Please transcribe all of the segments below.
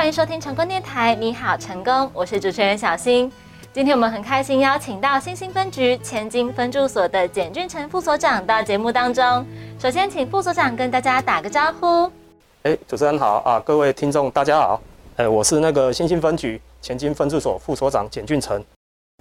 欢迎收听成功电台，你好，成功，我是主持人小新。今天我们很开心邀请到新兴分局前金分驻所的简俊成副所长到节目当中。首先，请副所长跟大家打个招呼。哎，主持人好啊，各位听众大家好。哎，我是那个新兴分局前金分驻所副所长简俊成。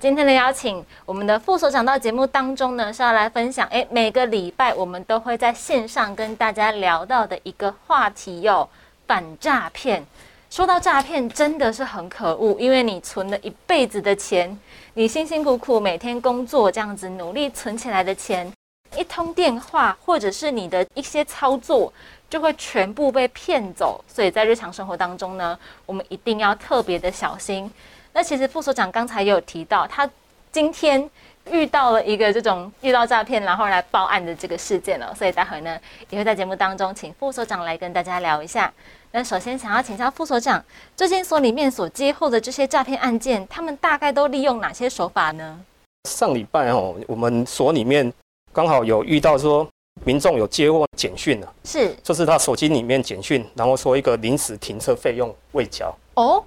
今天的邀请，我们的副所长到节目当中呢，是要来分享。哎，每个礼拜我们都会在线上跟大家聊到的一个话题哟，反诈骗。说到诈骗，真的是很可恶，因为你存了一辈子的钱，你辛辛苦苦每天工作这样子努力存起来的钱，一通电话或者是你的一些操作，就会全部被骗走。所以在日常生活当中呢，我们一定要特别的小心。那其实副所长刚才也有提到，他今天遇到了一个这种遇到诈骗然后来报案的这个事件了，所以待会呢也会在节目当中请副所长来跟大家聊一下。那首先想要请教副所长，这间所里面所接获的这些诈骗案件，他们大概都利用哪些手法呢？上礼拜哦，我们所里面刚好有遇到说，民众有接获简讯了，是，就是他手机里面简讯，然后说一个临时停车费用未缴。哦，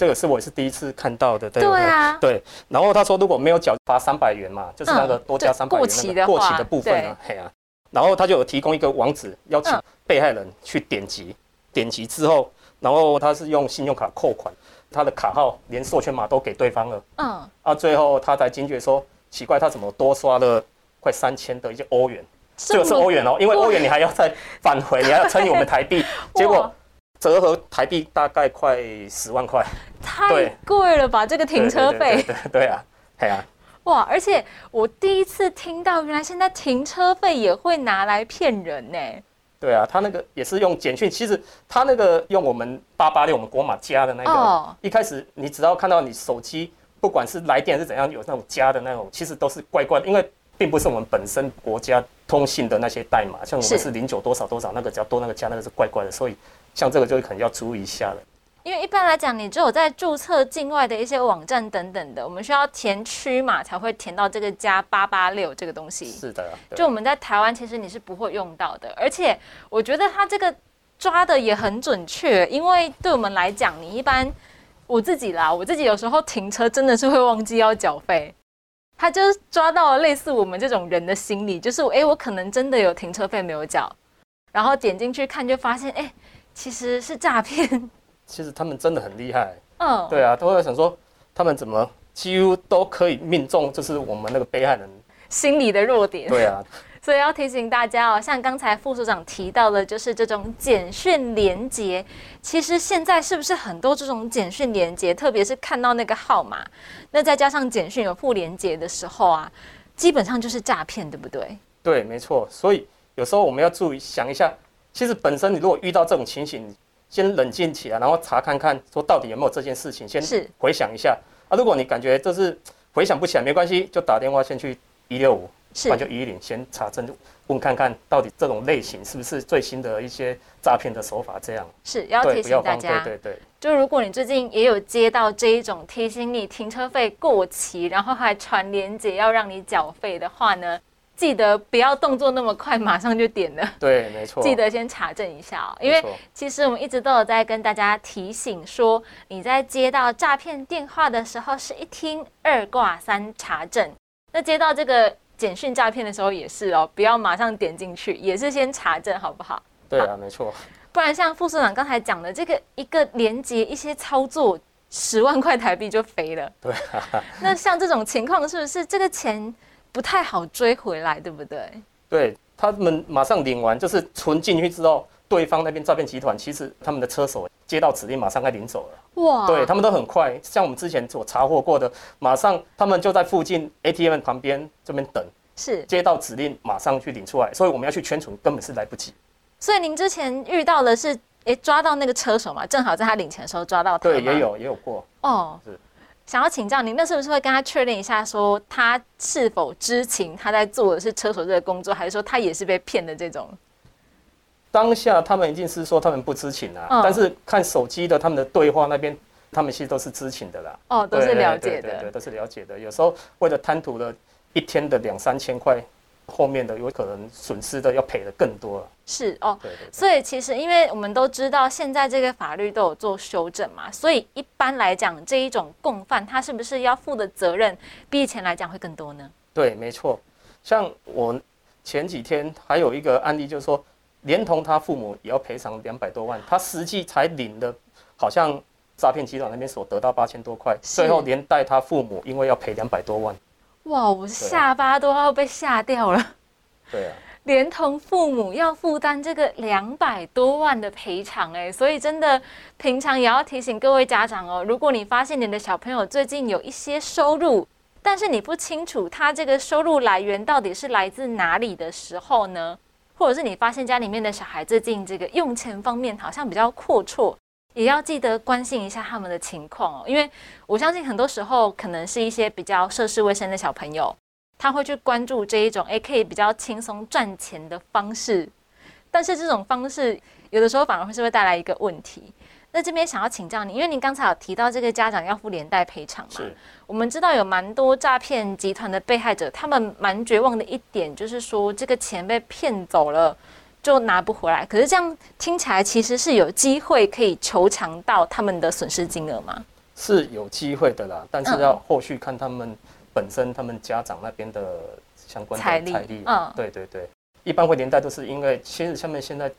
这个是我是第一次看到的，对对啊，对。然后他说如果没有缴罚三百元嘛，就是那个多加三百元那个过期的部分啊，嘿啊。然后他就有提供一个网址，邀请被害人去点击。点击之后，然后他是用信用卡扣款，他的卡号连授权码都给对方了。嗯，啊，最后他才惊觉说，奇怪，他怎么多刷了快三千的一些欧元？这个是欧元哦，因为欧元你还要再返回，你还要乘以我们台币，结果折合台币大概快十万块，太贵了吧？这个停车费？对对啊，对啊。哇，而且我第一次听到，原来现在停车费也会拿来骗人呢。对啊，他那个也是用简讯，其实他那个用我们八八六我们国马加的那个，一开始你只要看到你手机，不管是来电是怎样，有那种加的那种，其实都是怪怪的，因为并不是我们本身国家通信的那些代码，像我们是零九多少多少那个只要多那个加那个是怪怪的，所以像这个就可能要注意一下了。因为一般来讲，你只有在注册境外的一些网站等等的，我们需要填区码才会填到这个加八八六这个东西。是的，就我们在台湾其实你是不会用到的。而且我觉得它这个抓的也很准确，因为对我们来讲，你一般我自己啦，我自己有时候停车真的是会忘记要缴费，他就抓到了类似我们这种人的心理，就是哎，我可能真的有停车费没有缴，然后点进去看就发现，哎，其实是诈骗。其实他们真的很厉害，嗯，对啊，都会想说他们怎么几乎都可以命中，就是我们那个被害人心理的弱点。对啊，所以要提醒大家哦，像刚才副所长提到的，就是这种简讯连接，其实现在是不是很多这种简讯连接，特别是看到那个号码，那再加上简讯有附连接的时候啊，基本上就是诈骗，对不对？对，没错。所以有时候我们要注意想一下，其实本身你如果遇到这种情形。先冷静起来，然后查看看，说到底有没有这件事情，先回想一下啊。如果你感觉这是回想不起来，没关系，就打电话先去一六五，不然就一零，先查证问看看到底这种类型是不是最新的一些诈骗的手法。这样是要提醒大家，对对对，就如果你最近也有接到这一种提醒你停车费过期，然后还传连接要让你缴费的话呢？记得不要动作那么快，马上就点了。对，没错。记得先查证一下哦，因为其实我们一直都有在跟大家提醒说，你在接到诈骗电话的时候，是一听二挂三查证。那接到这个简讯诈骗的时候也是哦，不要马上点进去，也是先查证，好不好？对啊，没错。不然像副社长刚才讲的，这个一个连接一些操作，十万块台币就飞了。对。那像这种情况，是不是这个钱？不太好追回来，对不对？对他们马上领完，就是存进去之后，对方那边诈骗集团其实他们的车手接到指令，马上该领走了。哇！对他们都很快，像我们之前所查获过的，马上他们就在附近 ATM 旁边这边等，是接到指令马上去领出来，所以我们要去圈存根本是来不及。所以您之前遇到的是，哎，抓到那个车手嘛，正好在他领钱的时候抓到他。对，也有也有过。哦，是。想要请教您，那是不是会跟他确认一下，说他是否知情，他在做的是车手这个工作，还是说他也是被骗的这种？当下他们一定是说他们不知情啊，但是看手机的他们的对话那边，他们其实都是知情的啦。哦，都是了解的，对，都是了解的。有时候为了贪图了一天的两三千块，后面的有可能损失的要赔的更多了。是哦，对对。所以其实因为我们都知道现在这个法律都有做修正嘛，所以一般来讲这一种共犯他是不是要负的责任比以前来讲会更多呢？对，没错。像我前几天还有一个案例，就是说连同他父母也要赔偿两百多万，他实际才领的，好像诈骗集团那边所得到八千多块，最后连带他父母因为要赔两百多万。哇，我下巴都要被吓掉了。对啊，连同父母要负担这个两百多万的赔偿，哎，所以真的平常也要提醒各位家长哦，如果你发现你的小朋友最近有一些收入，但是你不清楚他这个收入来源到底是来自哪里的时候呢，或者是你发现家里面的小孩最近这个用钱方面好像比较阔绰。也要记得关心一下他们的情况哦，因为我相信很多时候可能是一些比较涉世未深的小朋友，他会去关注这一种诶可以比较轻松赚钱的方式，但是这种方式有的时候反而会是会带来一个问题。那这边想要请教你，因为您刚才有提到这个家长要付连带赔偿嘛？我们知道有蛮多诈骗集团的被害者，他们蛮绝望的一点就是说这个钱被骗走了。就拿不回来，可是这样听起来其实是有机会可以求偿到他们的损失金额吗？是有机会的啦，但是要后续看他们本身他们家长那边的相关的财力。嗯，对对对，一般会连带都是因为其实下面现在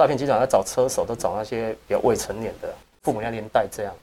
诈骗集团在找车手，都找那些比较未成年的父母要连带这样。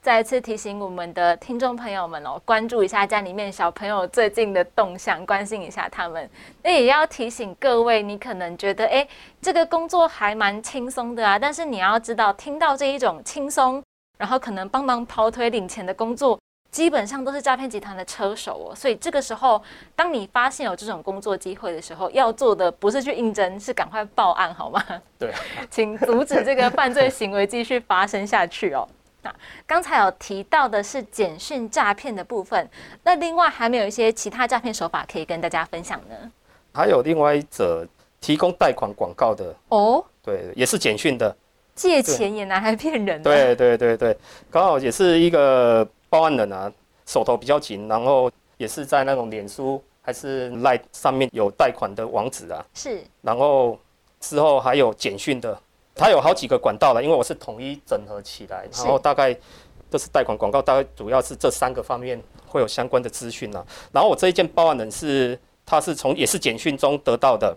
再一次提醒我们的听众朋友们哦，关注一下家里面小朋友最近的动向，关心一下他们。那也要提醒各位，你可能觉得哎，这个工作还蛮轻松的啊，但是你要知道，听到这一种轻松，然后可能帮忙跑腿领钱的工作，基本上都是诈骗集团的车手哦。所以这个时候，当你发现有这种工作机会的时候，要做的不是去应征，是赶快报案好吗？对，请阻止这个犯罪行为继续发生下去哦。那刚才有提到的是简讯诈骗的部分，那另外还没有一些其他诈骗手法可以跟大家分享呢？还有另外一则提供贷款广告的哦，对，也是简讯的，借钱也拿来骗人。对对对对，刚好也是一个报案人啊，手头比较紧，然后也是在那种脸书还是赖上面有贷款的网址啊，是，然后之后还有简讯的。它有好几个管道了，因为我是统一整合起来，然后大概都是贷款广告，大概主要是这三个方面会有相关的资讯呢。然后我这一件报案人是，他是从也是简讯中得到的，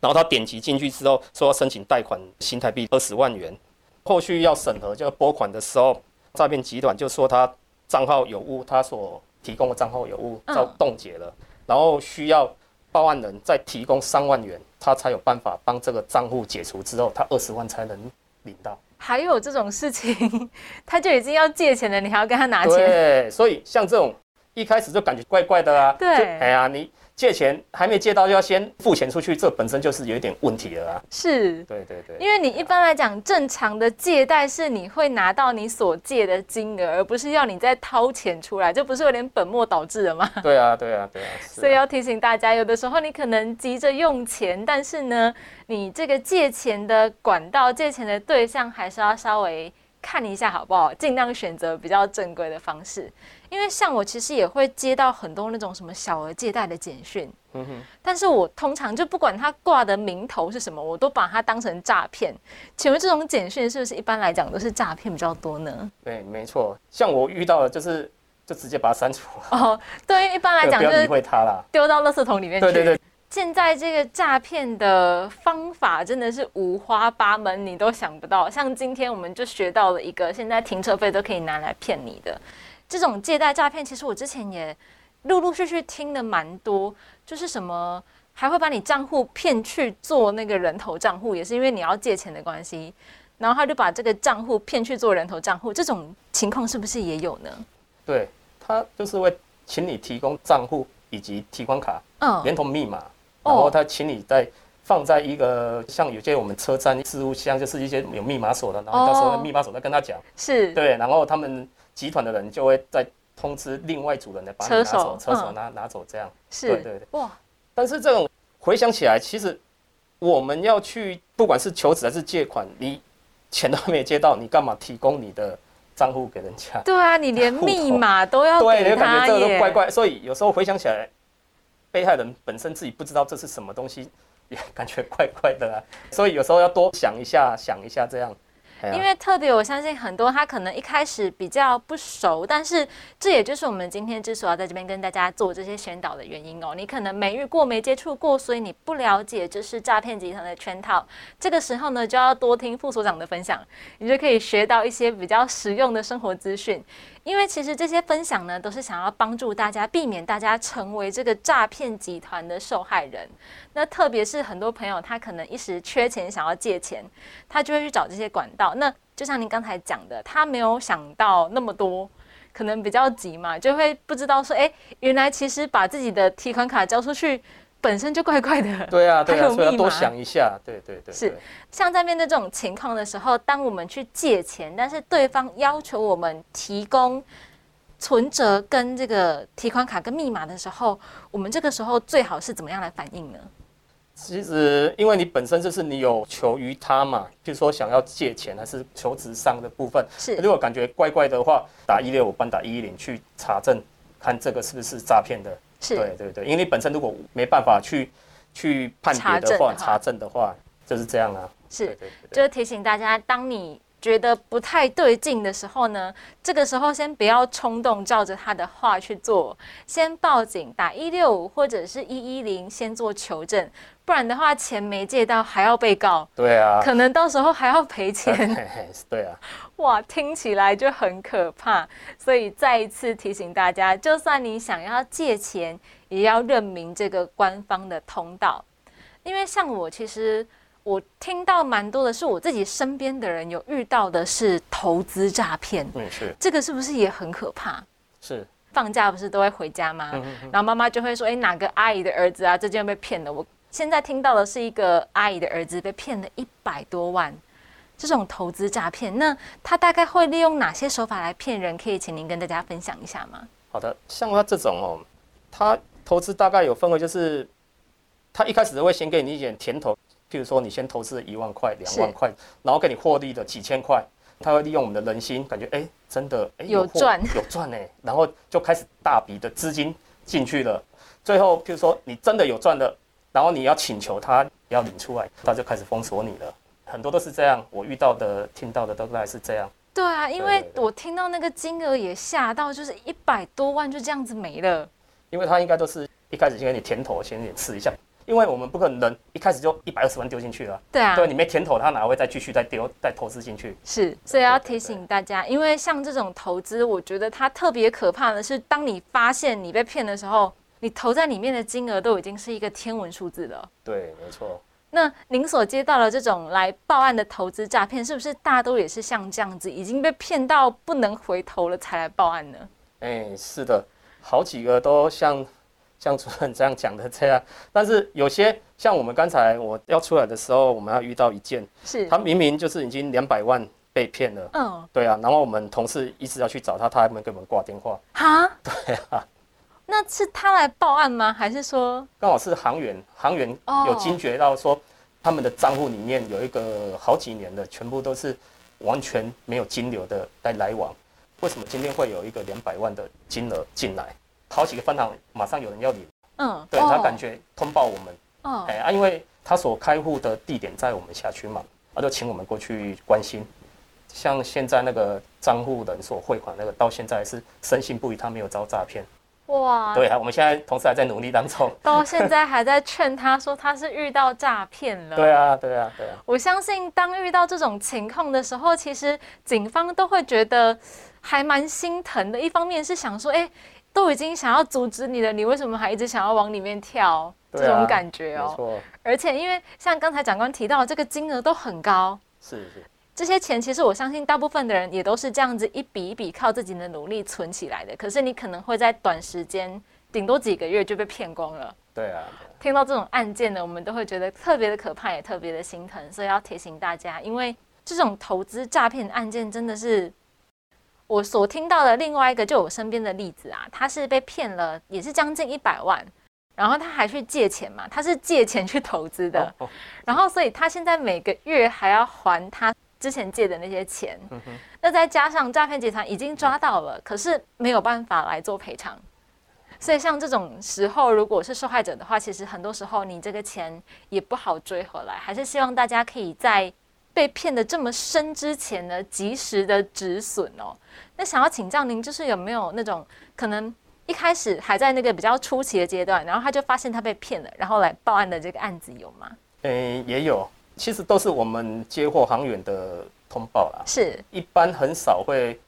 然后他点击进去之后说要申请贷款新台币二十万元，后续要审核就拨款的时候，诈骗集团就说他账号有误，他所提供的账号有误，遭冻结了，然后需要报案人再提供三万元。他才有办法帮这个账户解除之后，他二十万才能领到。还有这种事情，他就已经要借钱了，你还要跟他拿钱？对，所以像这种一开始就感觉怪怪的啊。对，哎呀，你。借钱还没借到就要先付钱出去，这本身就是有一点问题了啊！是，对对对，因为你一般来讲，正常的借贷是你会拿到你所借的金额，而不是要你再掏钱出来，这不是有点本末倒置了吗？对啊，对啊，对 啊！所以要提醒大家，有的时候你可能急着用钱，但是呢，你这个借钱的管道、借钱的对象，还是要稍微看一下好不好？尽量选择比较正规的方式。因为像我其实也会接到很多那种什么小额借贷的简讯，嗯哼，但是我通常就不管他挂的名头是什么，我都把它当成诈骗。请问这种简讯是不是一般来讲都是诈骗比较多呢？对，没错。像我遇到的，就是就直接把它删除了。哦，对，一般来讲 就是丢到垃圾桶里面去。对对对。现在这个诈骗的方法真的是五花八门，你都想不到。像今天我们就学到了一个，现在停车费都可以拿来骗你的。这种借贷诈骗，其实我之前也陆陆续续听的蛮多，就是什么还会把你账户骗去做那个人头账户，也是因为你要借钱的关系，然后他就把这个账户骗去做人头账户，这种情况是不是也有呢？对他就是会请你提供账户以及提款卡，嗯，连同密码，然后他请你再放在一个像有些我们车站置物箱，就是一些有密码锁的，然后到时候密码锁再跟他讲，是对，然后他们。集团的人就会再通知另外组人来把你拿走，车手拿拿走，这样是，对对对，哇！但是这种回想起来，其实我们要去，不管是求职还是借款，你钱都没接到，你干嘛提供你的账户给人家？对啊，你连密码都要 对，你就感觉这个都怪怪。所以有时候回想起来，被害人本身自己不知道这是什么东西，也感觉怪怪的啊。所以有时候要多想一下，想一下这样。因为特别，我相信很多他可能一开始比较不熟，但是这也就是我们今天之所以要在这边跟大家做这些宣导的原因哦。你可能没遇过、没接触过，所以你不了解这是诈骗集团的圈套。这个时候呢，就要多听副所长的分享，你就可以学到一些比较实用的生活资讯。因为其实这些分享呢，都是想要帮助大家避免大家成为这个诈骗集团的受害人。那特别是很多朋友，他可能一时缺钱想要借钱，他就会去找这些管道。那就像您刚才讲的，他没有想到那么多，可能比较急嘛，就会不知道说，哎，原来其实把自己的提款卡交出去。本身就怪怪的，对啊，对啊，所以要多想一下，对对对。是，像在面对这种情况的时候，当我们去借钱，但是对方要求我们提供存折跟这个提款卡跟密码的时候，我们这个时候最好是怎么样来反应呢？其实，因为你本身就是你有求于他嘛，就是说想要借钱还是求职上的部分，是。如果感觉怪怪的话，打一六五，帮打一一零去查证，看这个是不是诈骗的。对对对，因为你本身如果没办法去去判别的话，查证的话。就是这样啊。是，就是提醒大家，当你觉得不太对劲的时候呢，这个时候先不要冲动，照着他的话去做，先报警，打一六五或者是一一零，先做求证。不然的话，钱没借到还要被告，对啊，可能到时候还要赔钱，对啊，哇，听起来就很可怕。所以再一次提醒大家，就算你想要借钱，也要认明这个官方的通道。因为像我，其实我听到蛮多的是我自己身边的人有遇到的是投资诈骗，嗯，是这个是不是也很可怕？是放假不是都会回家吗？然后妈妈就会说：“哎，哪个阿姨的儿子啊，最近被骗了。”我现在听到的是一个阿姨的儿子被骗了一百多万，这种投资诈骗，那他大概会利用哪些手法来骗人？可以请您跟大家分享一下吗？好的，像他这种哦，他投资大概有分为，就是他一开始会先给你一点甜头，譬如说你先投资一万块、两万块，然后给你获利的几千块，他会利用我们的人心，感觉哎真的哎 有赚有赚哎，然后就开始大笔的资金进去了，最后譬如说你真的有赚的。然后你要请求他要领出来，他就开始封锁你了。很多都是这样，我遇到的、听到的都大概是这样。对啊，因为我听到那个金额也吓到，就是一百多万就这样子没了。因为他应该都是一开始先给你甜头，先给你吃一下。因为我们不可能一开始就一百二十万丢进去了。对啊，对，你没甜头，他哪会再继续再丢、再投资进去？是，所以要提醒大家，因为像这种投资，我觉得它特别可怕的是，当你发现你被骗的时候。你投在里面的金额都已经是一个天文数字了。对，没错。那您所接到的这种来报案的投资诈骗，是不是大都也是像这样子，已经被骗到不能回头了才来报案呢？哎，是的，好几个都像像主任这样讲的这样。但是有些像我们刚才我要出来的时候，我们要遇到一件，是他明明就是已经两百万被骗了。嗯，对啊。然后我们同事一直要去找他，他还没给我们挂电话。哈？对啊。那是他来报案吗？还是说刚好是行员？行员有惊觉到说，他们的账户里面有一个好几年的，全部都是完全没有金流的在来往。为什么今天会有一个两百万的金额进来？好几个分行马上有人要领。嗯，对他感觉通报我们。哦，哎啊，因为他所开户的地点在我们辖区嘛，他就请我们过去关心。像现在那个账户人所汇款那个，到现在是深信不疑，他没有遭诈骗。哇，对啊，我们现在同事还在努力当中，到现在还在劝他说他是遇到诈骗了。对啊，对啊，对啊。我相信当遇到这种情况的时候，其实警方都会觉得还蛮心疼的。一方面是想说，哎，都已经想要阻止你了，你为什么还一直想要往里面跳？这种感觉哦。而且因为像刚才长官提到，这个金额都很高。是是。这些钱其实我相信大部分的人也都是这样子一笔一笔靠自己的努力存起来的。可是你可能会在短时间，顶多几个月就被骗光了。对啊，听到这种案件呢，我们都会觉得特别的可怕，也特别的心疼。所以要提醒大家，因为这种投资诈骗案件真的是我所听到的另外一个，就我身边的例子啊，他是被骗了，也是将近一百万，然后他还去借钱嘛，他是借钱去投资的，然后所以他现在每个月还要还他。之前借的那些钱，那再加上诈骗集团已经抓到了，可是没有办法来做赔偿，所以像这种时候，如果是受害者的话，其实很多时候你这个钱也不好追回来。还是希望大家可以在被骗的这么深之前呢，及时的止损哦。那想要请教您，就是有没有那种可能一开始还在那个比较初期的阶段，然后他就发现他被骗了，然后来报案的这个案子有吗？诶，也有，其实都是我们接获航员的通报啦。是，一般很少会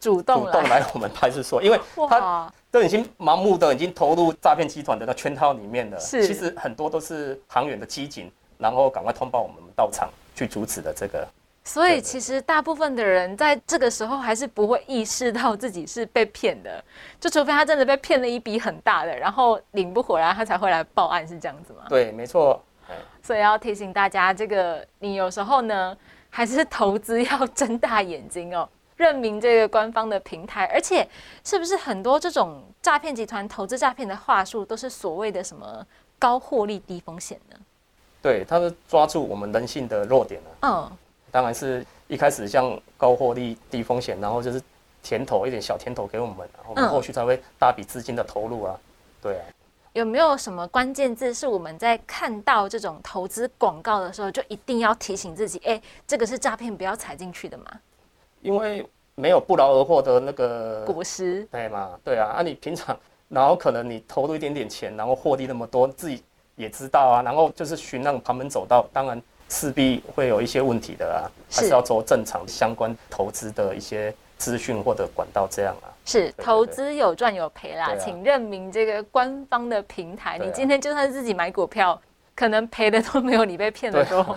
主动主动来我们派出所，因为他都已经盲目的已经投入诈骗集团的那圈套里面了。是，其实很多都是航员的机警，然后赶快通报我们到场去阻止的这个。所以其实大部分的人在这个时候还是不会意识到自己是被骗的，就除非他真的被骗了一笔很大的，然后领不回来，他才会来报案，是这样子吗？对，没错。所以要提醒大家，这个你有时候呢，还是投资要睁大眼睛哦，认明这个官方的平台，而且是不是很多这种诈骗集团投资诈骗的话术，都是所谓的什么高获利低风险呢？对，他是抓住我们人性的弱点了。嗯。当然是一开始像高获利低风险，然后就是甜头一点小甜头给我们，我们后续才会大笔资金的投入啊。对啊，有没有什么关键字是我们在看到这种投资广告的时候就一定要提醒自己，哎，这个是诈骗，不要踩进去的嘛？因为没有不劳而获的那个果实，对嘛？对啊，啊你平常然后可能你投入一点点钱，然后获利那么多，自己也知道啊，然后就是寻那种旁门走道，当然。势必会有一些问题的啊，还是要做正常相关投资的一些资讯或者管道这样啊。是投资有赚有赔啦，请认明这个官方的平台。你今天就算自己买股票，可能赔的都没有你被骗的多。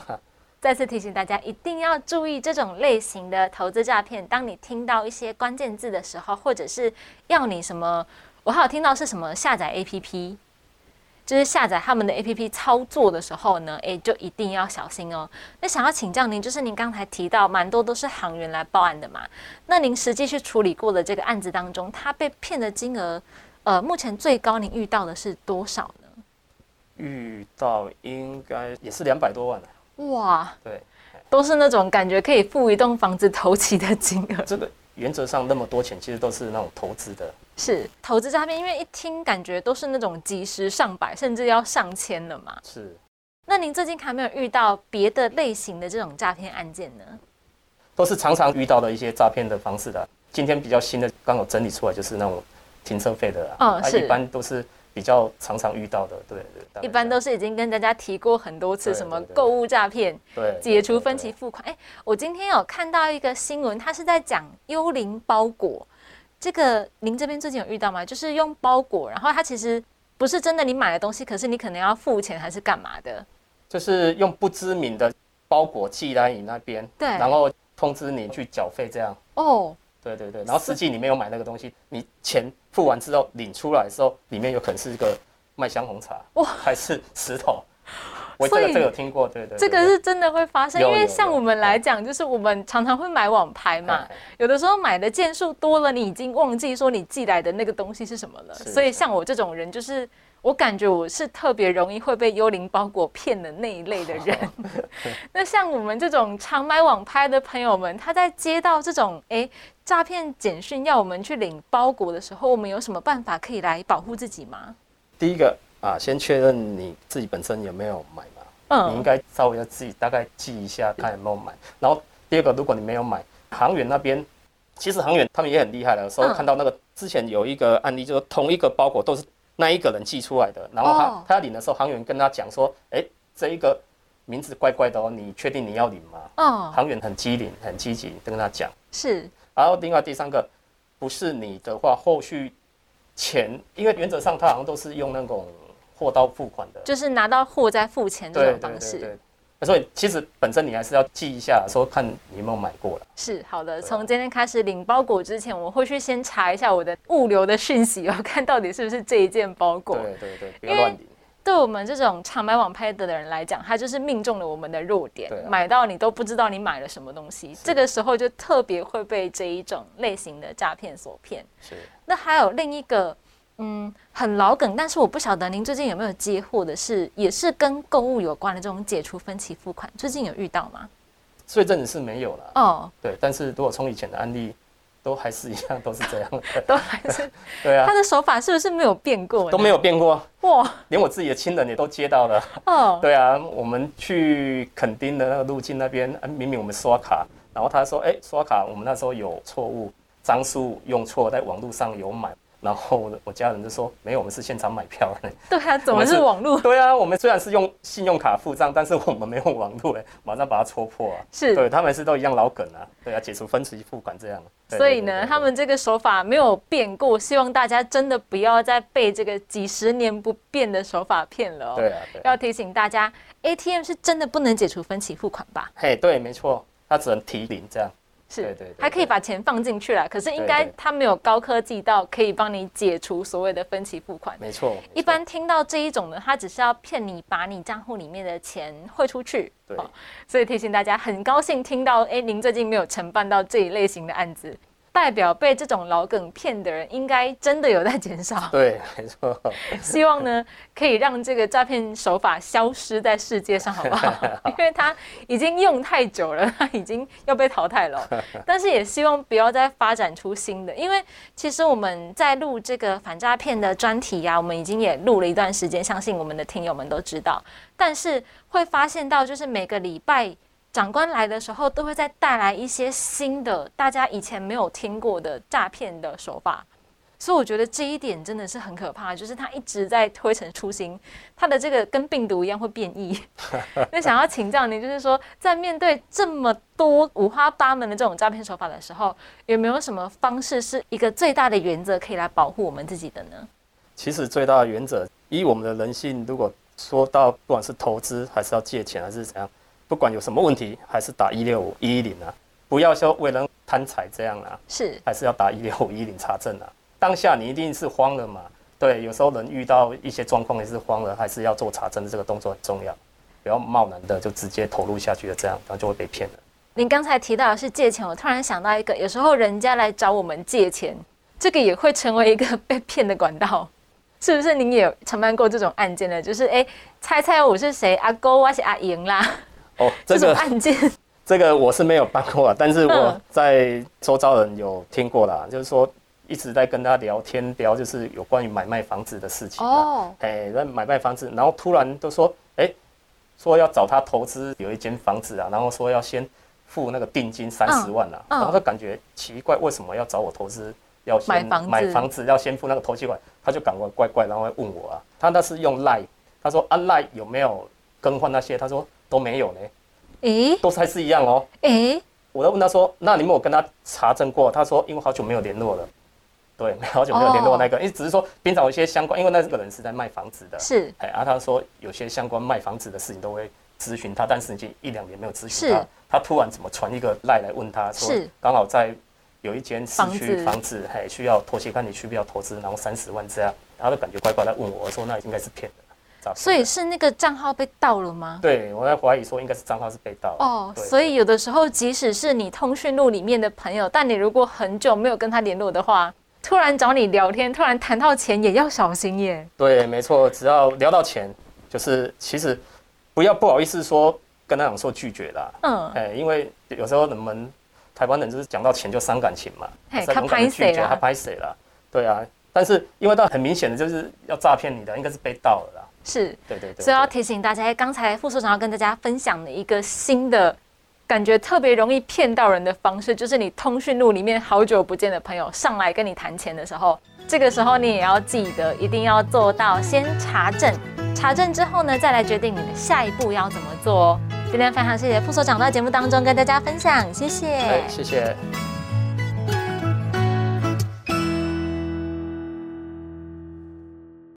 再次提醒大家，一定要注意这种类型的投资诈骗。当你听到一些关键字的时候，或者是要你什么，我还有听到是什么下载 APP。就是下载他们的 A P P 操作的时候呢，诶，就一定要小心哦。那想要请教您，就是您刚才提到蛮多都是行员来报案的嘛？那您实际去处理过的这个案子当中，他被骗的金额，呃，目前最高您遇到的是多少呢？遇到应该也是两百多万哇，对，都是那种感觉可以付一栋房子投期的金额。这个原则上那么多钱，其实都是那种投资的。是投资诈骗，因为一听感觉都是那种几十上百，甚至要上千的嘛。是。那您最近还没有遇到别的类型的这种诈骗案件呢？都是常常遇到的一些诈骗的方式的。今天比较新的，刚好整理出来就是那种停车费的。嗯，是。一般都是比较常常遇到的，对对。一般都是已经跟大家提过很多次，什么购物诈骗，对，解除分期付款。哎，我今天有看到一个新闻，它是在讲幽灵包裹。这个您这边最近有遇到吗？就是用包裹，然后它其实不是真的你买的东西，可是你可能要付钱还是干嘛的？就是用不知名的包裹寄来你那边，对，然后通知你去缴费这样。哦，对对对，然后实际你没有买那个东西，你钱付完之后领出来的时候，里面有可能是一个麦香红茶，哇，还是石头。我这个这个有听过，对对，这个是真的会发生，因为像我们来讲，就是我们常常会买网拍嘛，有的时候买的件数多了，你已经忘记说你寄来的那个东西是什么了。所以像我这种人，就是我感觉我是特别容易会被幽灵包裹骗的那一类的人。那像我们这种常买网拍的朋友们，他在接到这种诶诈骗简讯要我们去领包裹的时候，我们有什么办法可以来保护自己吗？第一个。啊，先确认你自己本身有没有买嘛？嗯，你应该稍微要自己大概记一下，看有没有买。然后第二个，如果你没有买，航远那边其实航远他们也很厉害的，时候看到那个之前有一个案例，就是同一个包裹都是那一个人寄出来的，然后他他要领的时候，行员跟他讲说，哎，这一个名字怪怪的哦，你确定你要领吗？嗯，行员很机灵，很积极，跟他讲是。然后另外第三个，不是你的话，后续钱，因为原则上他好像都是用那种。货到付款的，就是拿到货再付钱这种方式。所以其实本身你还是要记一下，说看你有没有买过了。是好的，从今天开始领包裹之前，我会去先查一下我的物流的讯息，我看到底是不是这一件包裹。对对对，不要乱领。对我们这种常买网拍的的人来讲，他就是命中了我们的弱点，买到你都不知道你买了什么东西，这个时候就特别会被这一种类型的诈骗所骗。是。那还有另一个。嗯，很老梗，但是我不晓得您最近有没有接货的是，也是跟购物有关的这种解除分期付款，最近有遇到吗？所以这里是没有了。哦，对，但是如果从以前的案例，都还是一样，都是这样，都还是 对啊。他的手法是不是没有变过？都没有变过哇，连我自己的亲人也都接到了。哦，对啊，我们去垦丁的那个路径那边，明明我们刷卡，然后他说，哎，刷卡我们那时候有错误，张数用错，在网络上有买。然后我家人就说：“没有，我们是现场买票的。”对啊，怎么是网络？对啊，我们虽然是用信用卡付账，但是我们没有网络哎，马上把它戳破啊！是，对他们是都一样老梗啊，对啊，解除分期付款这样。所以呢，他们这个手法没有变过，希望大家真的不要再被这个几十年不变的手法骗了哦。对啊，要提醒大家，ATM 是真的不能解除分期付款吧？嘿，对，没错，它只能提零这样。是，对对，还可以把钱放进去了，可是应该它没有高科技到可以帮你解除所谓的分期付款。没错，一般听到这一种呢，它只是要骗你把你账户里面的钱汇出去。对，所以提醒大家，很高兴听到，哎，您最近没有承办到这一类型的案子。代表被这种老梗骗的人，应该真的有在减少。对，没错。希望呢，可以让这个诈骗手法消失在世界上，好不好？因为它已经用太久了，它已经要被淘汰了。但是也希望不要再发展出新的，因为其实我们在录这个反诈骗的专题呀，我们已经也录了一段时间，相信我们的听友们都知道。但是会发现到，就是每个礼拜。长官来的时候，都会再带来一些新的、大家以前没有听过的诈骗的手法，所以我觉得这一点真的是很可怕，就是他一直在推陈出新，他的这个跟病毒一样会变异。那想要请教您，就是说，在面对这么多五花八门的这种诈骗手法的时候，有没有什么方式是一个最大的原则，可以来保护我们自己的呢？其实最大的原则，以我们的人性，如果说到不管是投资，还是要借钱，还是怎样。不管有什么问题，还是打一六五一一零啊！不要说为了贪财这样啊，是还是要打一六五一零查证啊。当下你一定是慌了嘛？对，有时候人遇到一些状况也是慌了，还是要做查证的这个动作很重要，不要贸然的就直接投入下去了，这样然后就会被骗了。您刚才提到的是借钱，我突然想到一个，有时候人家来找我们借钱，这个也会成为一个被骗的管道，是不是？您也承办过这种案件呢？就是哎，猜猜我是谁？阿勾还是阿莹啦？哦，这个案件，这个我是没有办过，但是我在周遭人有听过啦，就是说一直在跟他聊天聊，就是有关于买卖房子的事情哦，哎，那买卖房子，然后突然都说，哎，说要找他投资有一间房子啊，然后说要先付那个定金三十万啊，然后他感觉奇怪，为什么要找我投资？要先买房子要先付那个头期款，他就感觉怪怪，然后问我啊，他那是用赖，他说啊赖有没有更换那些？他说。都没有呢，诶，都是还是一样哦，诶，我在问他说，那你没有跟他查证过？他说，因为好久没有联络了，对，好久没有联络那个，因为只是说平常有一些相关，因为那个人是在卖房子的，是，哎，啊，他说有些相关卖房子的事情都会咨询他，但是已经一两年没有咨询他，他突然怎么传一个赖来问他说，刚好在有一间市区房子，还需要妥协，看你需不需要投资，然后三十万这样，他就感觉怪怪，他问我说，那应该是骗的。所以是那个账号被盗了吗？对，我在怀疑说应该是账号是被盗。哦，所以有的时候即使是你通讯录里面的朋友，但你如果很久没有跟他联络的话，突然找你聊天，突然谈到钱，也要小心耶。对，没错，只要聊到钱，就是其实不要不好意思说跟他讲说拒绝啦。嗯，哎，因为有时候人们台湾人就是讲到钱就伤感情嘛，他拍谁了？他拍谁了？对啊，但是因为到很明显的就是要诈骗你的，应该是被盗了啦。是，对对对，所以要提醒大家，刚才副所长要跟大家分享的一个新的感觉，特别容易骗到人的方式，就是你通讯录里面好久不见的朋友上来跟你谈钱的时候，这个时候你也要记得，一定要做到先查证，查证之后呢，再来决定你的下一步要怎么做。今天非常谢谢副所长到节目当中跟大家分享，谢谢，谢谢。